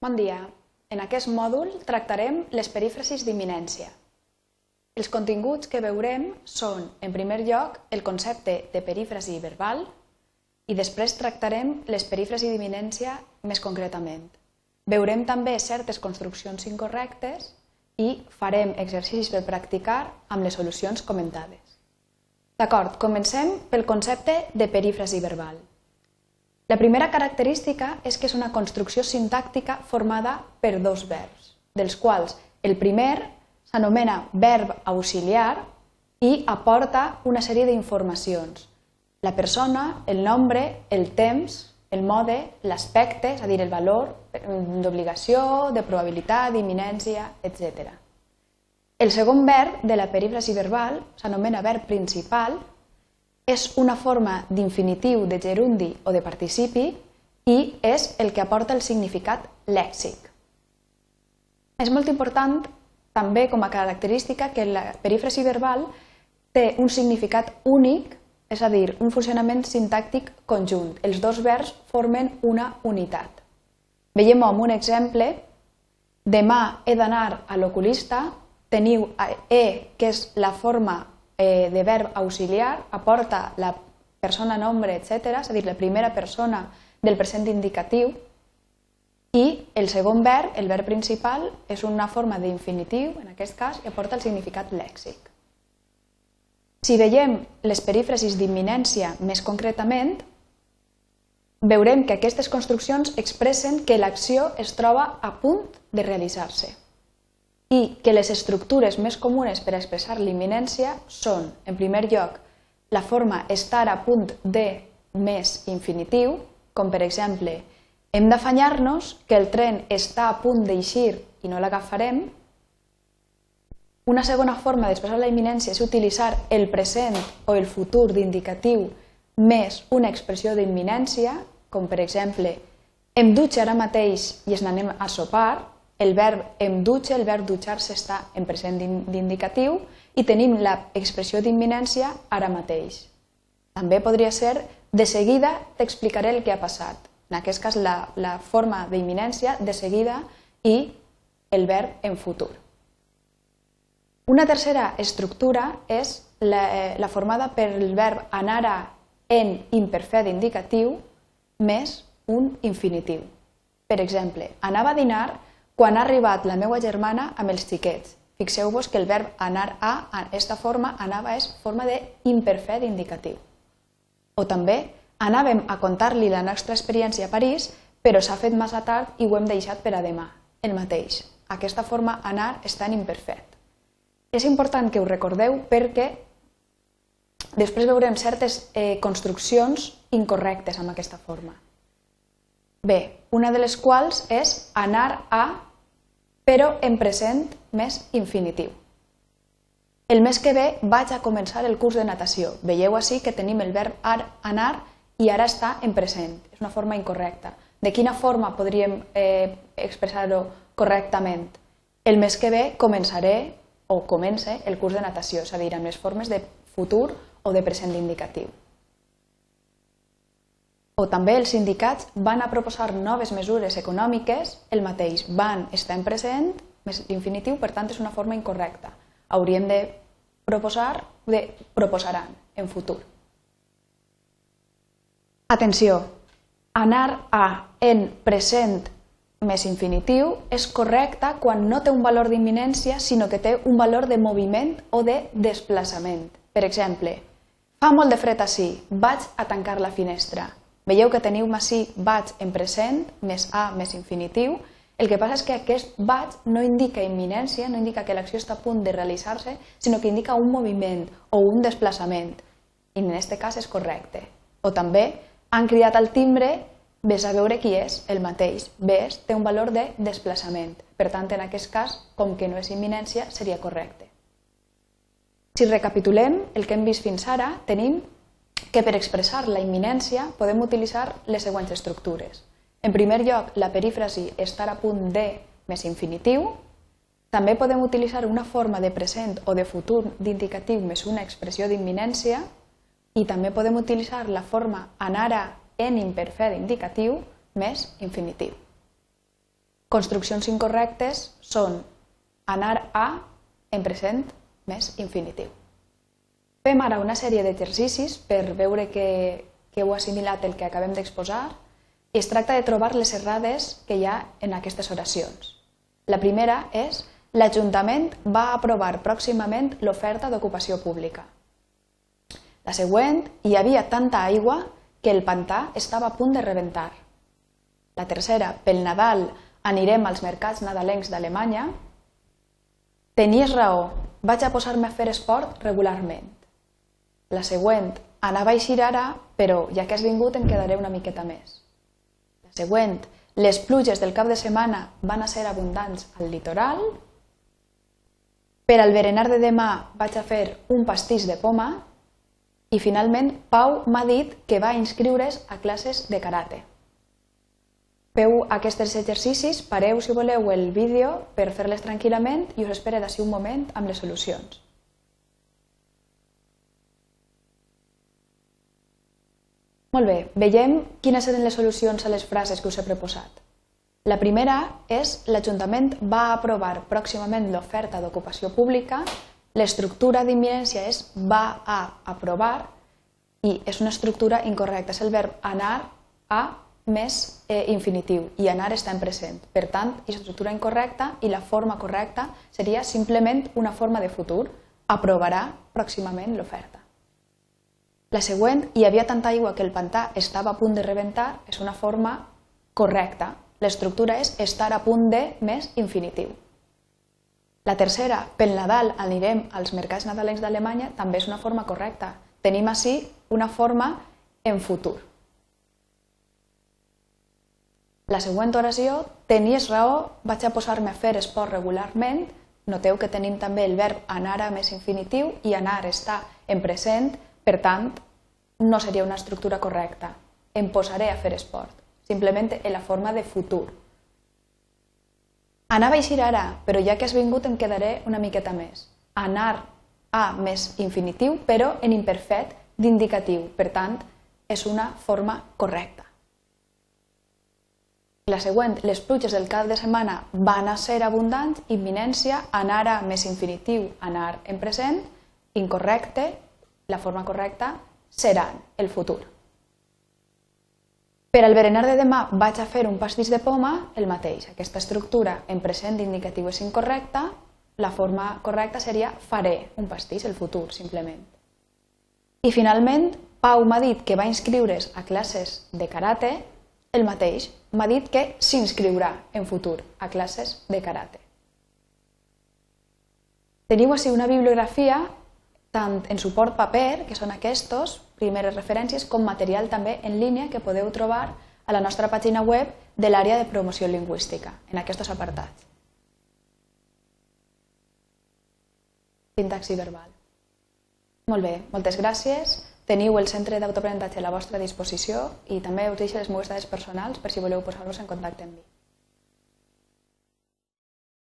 Bon dia. En aquest mòdul tractarem les perífrasis d'imminència. Els continguts que veurem són, en primer lloc, el concepte de perífrasi verbal i després tractarem les perífrasis d'imminència més concretament. Veurem també certes construccions incorrectes i farem exercicis per practicar amb les solucions comentades. D'acord, comencem pel concepte de perífrasi verbal. La primera característica és que és una construcció sintàctica formada per dos verbs, dels quals el primer s'anomena verb auxiliar i aporta una sèrie d'informacions. La persona, el nombre, el temps, el mode, l'aspecte, és a dir, el valor d'obligació, de probabilitat, d'imminència, etc. El segon verb de la perífrasi verbal s'anomena verb principal és una forma d'infinitiu de gerundi o de participi i és el que aporta el significat lèxic. És molt important també com a característica que la perífrasi verbal té un significat únic, és a dir, un funcionament sintàctic conjunt. Els dos verbs formen una unitat. Veiem amb un exemple, demà he d'anar a l'oculista, teniu E, que és la forma eh, de verb auxiliar aporta la persona, nombre, etc., és a dir, la primera persona del present indicatiu, i el segon verb, el verb principal, és una forma d'infinitiu, en aquest cas, i aporta el significat lèxic. Si veiem les perífrasis d'imminència més concretament, veurem que aquestes construccions expressen que l'acció es troba a punt de realitzar-se i que les estructures més comunes per expressar l'imminència són, en primer lloc, la forma estar a punt de més infinitiu, com per exemple, hem d'afanyar-nos que el tren està a punt d'eixir i no l'agafarem. Una segona forma d'expressar la imminència és utilitzar el present o el futur d'indicatiu més una expressió d'imminència, com per exemple, em dutxe ara mateix i ens n'anem a sopar, el verb em dutxe, el verb dutxar-se està en present d'indicatiu i tenim l'expressió d'imminència ara mateix. També podria ser de seguida t'explicaré el que ha passat. En aquest cas la, la forma d'imminència de seguida i el verb en futur. Una tercera estructura és la, eh, la formada per el verb anar a en imperfet indicatiu més un infinitiu. Per exemple, anava a dinar quan ha arribat la meva germana amb els xiquets. Fixeu-vos que el verb anar a, en aquesta forma, anava és forma d'imperfet indicatiu. O també, anàvem a contar-li la nostra experiència a París, però s'ha fet massa tard i ho hem deixat per a demà, el mateix. Aquesta forma anar està en imperfet. És important que ho recordeu perquè després veurem certes eh, construccions incorrectes amb aquesta forma. Bé, una de les quals és anar a però en present més infinitiu. El mes que ve vaig a començar el curs de natació. Veieu així que tenim el verb ar, anar i ara està en present. És una forma incorrecta. De quina forma podríem eh, expressar-ho correctament? El mes que ve començaré o comence el curs de natació, és a dir, amb les formes de futur o de present indicatiu o també els sindicats van a proposar noves mesures econòmiques, el mateix van estar en present, més infinitiu, per tant és una forma incorrecta. Hauríem de proposar, de proposaran en futur. Atenció, anar a en present més infinitiu és correcta quan no té un valor d'imminència, sinó que té un valor de moviment o de desplaçament. Per exemple, fa molt de fred així, vaig a tancar la finestra. Veieu que teniu massí vaig en present, més a més infinitiu. El que passa és que aquest vaig no indica imminència, no indica que l'acció està a punt de realitzar-se, sinó que indica un moviment o un desplaçament. I en aquest cas és correcte. O també han cridat al timbre, ves a veure qui és, el mateix. Ves té un valor de desplaçament. Per tant, en aquest cas, com que no és imminència, seria correcte. Si recapitulem el que hem vist fins ara, tenim que per expressar la imminència podem utilitzar les següents estructures. En primer lloc, la perífrasi estar a punt de més infinitiu. També podem utilitzar una forma de present o de futur d'indicatiu més una expressió d'imminència i també podem utilitzar la forma anar a en imperfet indicatiu més infinitiu. construccions incorrectes són anar a en present més infinitiu. Fem ara una sèrie d'exercicis per veure que, que heu assimilat el que acabem d'exposar i es tracta de trobar les errades que hi ha en aquestes oracions. La primera és l'Ajuntament va aprovar pròximament l'oferta d'ocupació pública. La següent, hi havia tanta aigua que el pantà estava a punt de rebentar. La tercera, pel Nadal anirem als mercats nadalencs d'Alemanya. Tenies raó, vaig a posar-me a fer esport regularment. La següent, anava a eixir ara, però ja que has vingut em quedaré una miqueta més. La següent, les pluges del cap de setmana van a ser abundants al litoral. Per al berenar de demà vaig a fer un pastís de poma i finalment, Pau m'ha dit que va inscriure's a classes de karate. Feu aquests exercicis, pareu si voleu el vídeo per fer-les tranquil·lament i us espere d'ací un moment amb les solucions. Molt bé, veiem quines eren les solucions a les frases que us he proposat. La primera és l'Ajuntament va aprovar pròximament l'oferta d'ocupació pública L'estructura d'imminència és va a aprovar i és una estructura incorrecta. És el verb anar a més eh, infinitiu i anar està en present. Per tant, és estructura incorrecta i la forma correcta seria simplement una forma de futur. Aprovarà pròximament l'oferta. La següent, hi havia tanta aigua que el pantà estava a punt de rebentar, és una forma correcta. L'estructura és estar a punt de més infinitiu. La tercera, pel Nadal anirem als mercats nadalencs d'Alemanya, també és una forma correcta. Tenim així una forma en futur. La següent oració, tenies raó, vaig a posar-me a fer esport regularment. Noteu que tenim també el verb anar a més infinitiu i anar està en present, per tant, no seria una estructura correcta. Em posaré a fer esport, simplement en la forma de futur. Anava a eixir ara, però ja que has vingut em quedaré una miqueta més. Anar a més infinitiu, però en imperfet d'indicatiu. Per tant, és una forma correcta. La següent, les pluges del cap de setmana van a ser abundants, imminència, anar a més infinitiu, anar en present, incorrecte, la forma correcta, seran el futur. Per al berenar de demà vaig a fer un pastís de poma, el mateix. Aquesta estructura en present indicatiu és incorrecta, la forma correcta seria faré un pastís, el futur, simplement. I finalment, Pau m'ha dit que va inscriure's a classes de karate, el mateix, m'ha dit que s'inscriurà en futur a classes de karate. Teniu així una bibliografia tant en suport paper, que són aquests, primeres referències, com material també en línia que podeu trobar a la nostra pàgina web de l'àrea de promoció lingüística, en aquests apartats. Sintaxi verbal. Molt bé, moltes gràcies. Teniu el centre d'autoaprenentatge a la vostra disposició i també us deixo les meves dades personals per si voleu posar-vos en contacte amb mi.